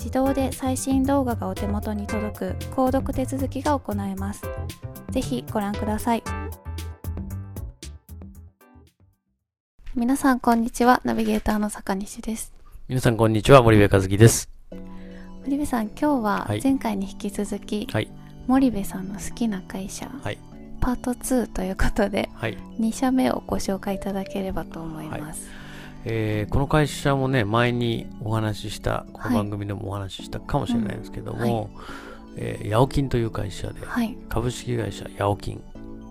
自動で最新動画がお手元に届く購読手続きが行えます。ぜひご覧ください。皆さんこんにちは。ナビゲーターの坂西です。皆さんこんにちは。森部和樹です。森部さん、今日は前回に引き続き、はい、森部さんの好きな会社、はい、パート2ということで、はい、2社目をご紹介いただければと思います。えー、この会社もね、前にお話しした、この番組でもお話ししたかもしれないですけども、はい。うんえー、ヤオキンという会社で、はい、株式会社ヤオキン。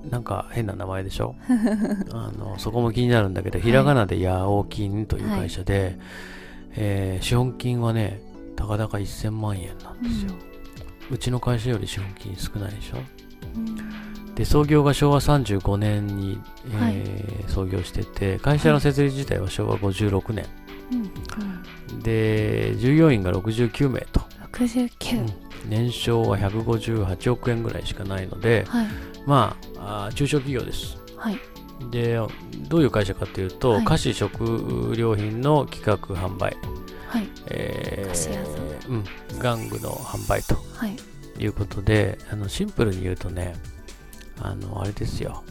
なんか変な名前でしょ？あのそこも気になるんだけど、ひらがなでヤオキンという会社で、はい、えー、資本金はね、たかだか1000万円なんですよ、うん。うちの会社より資本金少ないでしょ、うんで創業が昭和35年に、えー、はい、創業してて会社の設立自体は昭和56年、はい、で従業員が69名と。69、うん、年商は158億円ぐらいしかないので、はい、まあ中小企業です、はい、でどういう会社かというと、はい、菓子食料品の企画販売、はい。えーうん、玩具の販売ということで、あのシンプルに言うとねあの、あれですよ。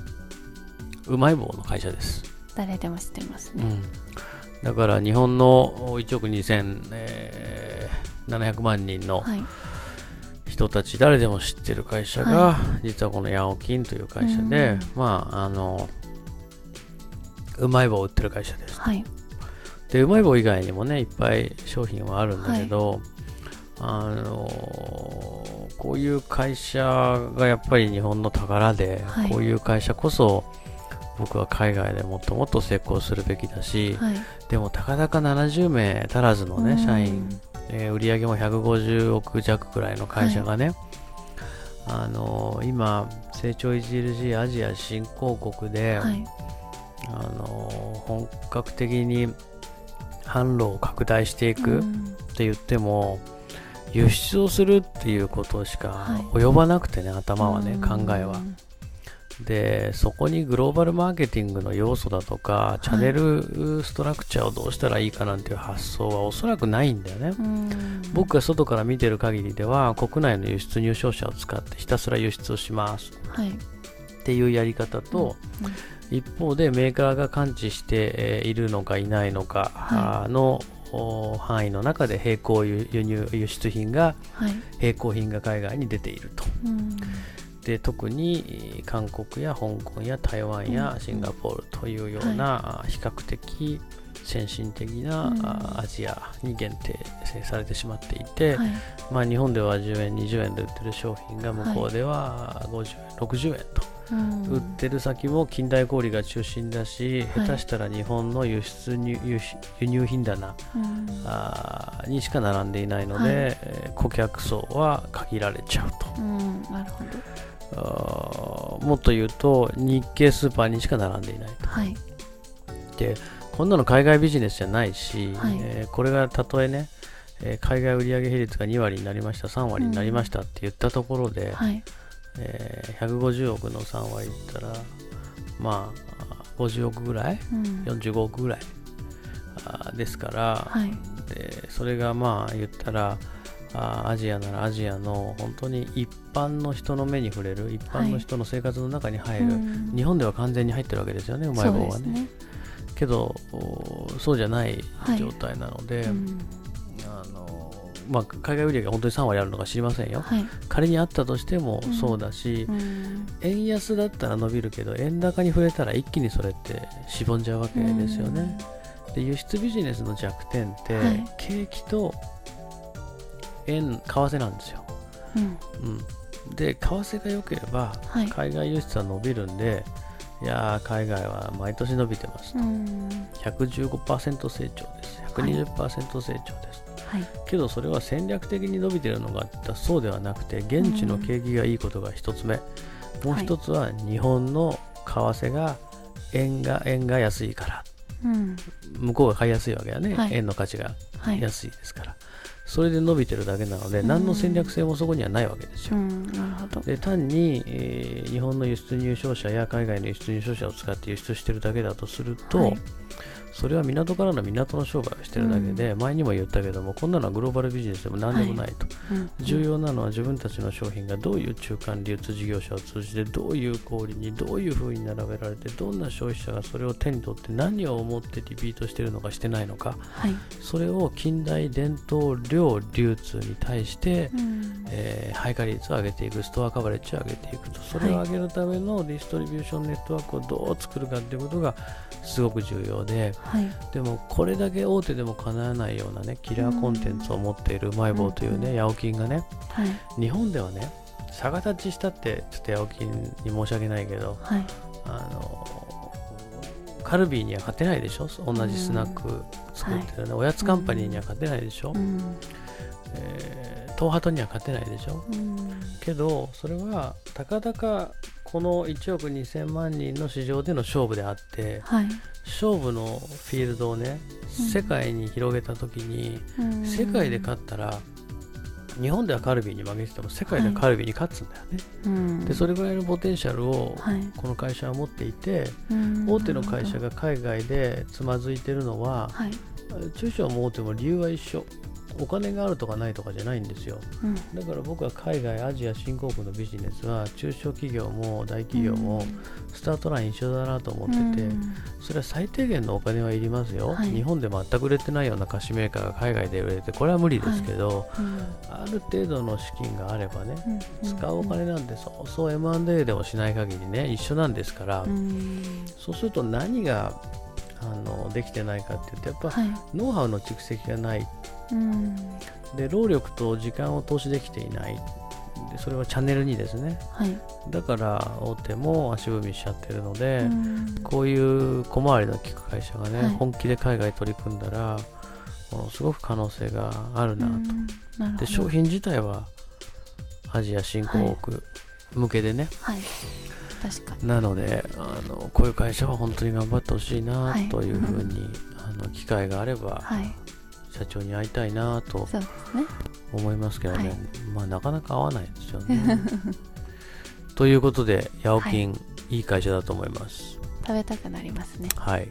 うまい棒の会社です。誰でも知ってますね。うん、だから日本の1億2700、えー、万人の人たち、誰でも知ってる会社が、はい、実はこのヤオキンという会社で、うん、まあ、あの、うまい棒を売ってる会社です。はい、で、うまい棒以外にもね、いっぱい商品はあるんだけど、はい、あのこういう会社がやっぱり日本の宝で、はい、こういう会社こそ僕は海外でもっともっと成功するべきだし、はい、でもたかだか70名足らずのね、社員、えー、売上も150億弱くらいの会社がね、はい、あのー、今、成長著しいアジア新興国で、はい、あのー、本格的に販路を拡大していくって言っても、輸出をするっていうことしか及ばなくてね、はい、頭はね、考えは。で、そこにグローバルマーケティングの要素だとか、チャンネルストラクチャーをどうしたらいいかなんていう発想はおそらくないんだよね。僕が外から見てる限りでは、国内の輸出入商社を使ってひたすら輸出をします。はい、っていうやり方と、うん。うん。一方でメーカーが感知しているのかいないのかの範囲の中で並行輸入輸出品が、はい、並行品が海外に出ていると。で特に韓国や香港や台湾やシンガポールというような比較的先進的なアジアに限定成されてしまっていて、はい、まあ、日本では10円20円で売ってる商品が向こうでは50円、60円と。売ってる先も近代小売が中心だし、下手したら日本の輸出輸輸入品棚、あにしか並んでいないので、はい、顧客層は限られちゃうと。なるほど。もっと言うと日系スーパーにしか並んでいないと。はい、でこんなの海外ビジネスじゃないし、はい、えー、これがたとえね、えー、海外売上比率が2割になりました3割になりましたって言ったところで、うんはい、えー、150億の3割いったらまあ50億ぐらい、うん、45億ぐらい。あですから、はい、でそれがまあ言ったらあアジアならアジアの本当に一般の人の目に触れる一般の人の生活の中に入る、はい、日本では完全に入ってるわけですよねうまい棒はね。けどそうじゃない状態なので、はいうん、あのまあ、海外売上が本当に3割あるのか知りませんよ、はい、仮にあったとしてもそうだし、うん、円安だったら伸びるけど円高に触れたら一気にそれってしぼんじゃうわけですよね。うん、で輸出ビジネスの弱点って、はい、景気と円為替なんですよ。うん、で為替が良ければ、海外輸出は伸びるんで、いや海外は毎年伸びてますと、115%成長です。120%成長で。す、はい、けどそれは戦略的に伸びてるのがそうではなくて現地の景気がいいことが1つ目、もう1つは日本の為替が円が円が安いから、うん、向こうが買いやすいわけだね、はい、円の価値が安いですから、それで伸びてるだけなので、何の戦略性もそこにはないわけですよ。で単に、えー、日本の輸出入商社や海外の輸出入商社を使って輸出してるだけだとすると、はい、それは港からの港の商売をしてるだけで、うん、前にも言ったけどもこんなのはグローバルビジネスでも何でもないと、はい、重要なのは自分たちの商品がどういう中間流通事業者を通じてどういう小売にどういう風に並べられてどんな消費者がそれを手に取って何を思ってリピートしてるのかしてないのか、はい、それを近代伝統量流通に対して、うん、えー、配下率を上げていくストアカバレッジを上げていくとそれを上げるためのディストリビューションネットワークをどう作るかっていうことがすごく重要で、はい、でもこれだけ大手でもかなわないようなねキラーコンテンツを持っているうまい棒というね、ヤオキンがね、はい、日本ではね逆立ちしたってちょっとヤオキンに申し訳ないけど、はい、あのカルビーには勝てないでしょ？同じスナック作ってるね、おやつカンパニーには勝てないでしょ、うえー、東ハトには勝てないでしょ、うん、けどそれはたかだかこの1億2000万人の市場での勝負であって、はい、勝負のフィールドをね、世界に広げた時に、うん、世界で勝ったら日本ではカルビーに負けてても世界ではカルビーに勝つんだよね、はい、でそれぐらいのポテンシャルをこの会社は持っていて、大手の会社が海外でつまずいてるのは、はい、中小も大手も理由は一緒お金があるとかないとかじゃないんですよ、うん、だから僕は海外アジア新興国のビジネスは中小企業も大企業もスタートライン一緒だなと思ってて、うん、それは最低限のお金はいりますよ、はい、日本で全く売れてないような菓子メーカーが海外で売れてこれは無理ですけど、はい。うん、ある程度の資金があればね、使うお金なんてそうそう M&A でもしない限りね一緒なんですから、そうすると何があのできてないかっていうとやっぱ、はい、ノウハウの蓄積がない。うん、で労力と時間を投資できていない。でそれはチャンネル2ですね、はい、だから大手も足踏みしちゃってるので、うん、こういう小回りの利く会社がね、はい、本気で海外取り組んだらものすごく可能性があるなと、うん、で商品自体はアジア新興国向けでね、はい、確かになのであのこういう会社は本当に頑張ってほしいなというふうに、あの機会があれば、社長に会いたいなと思いますけどね、はい、まあなかなか会わないですよね。ということで、ヤオキン、はい、いい会社だと思います。食べたくなりますね。はい。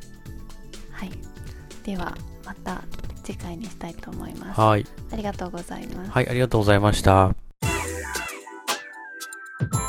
はい。では、また次回にしたいと思います。はい。ありがとうございます。はい、ありがとうございました。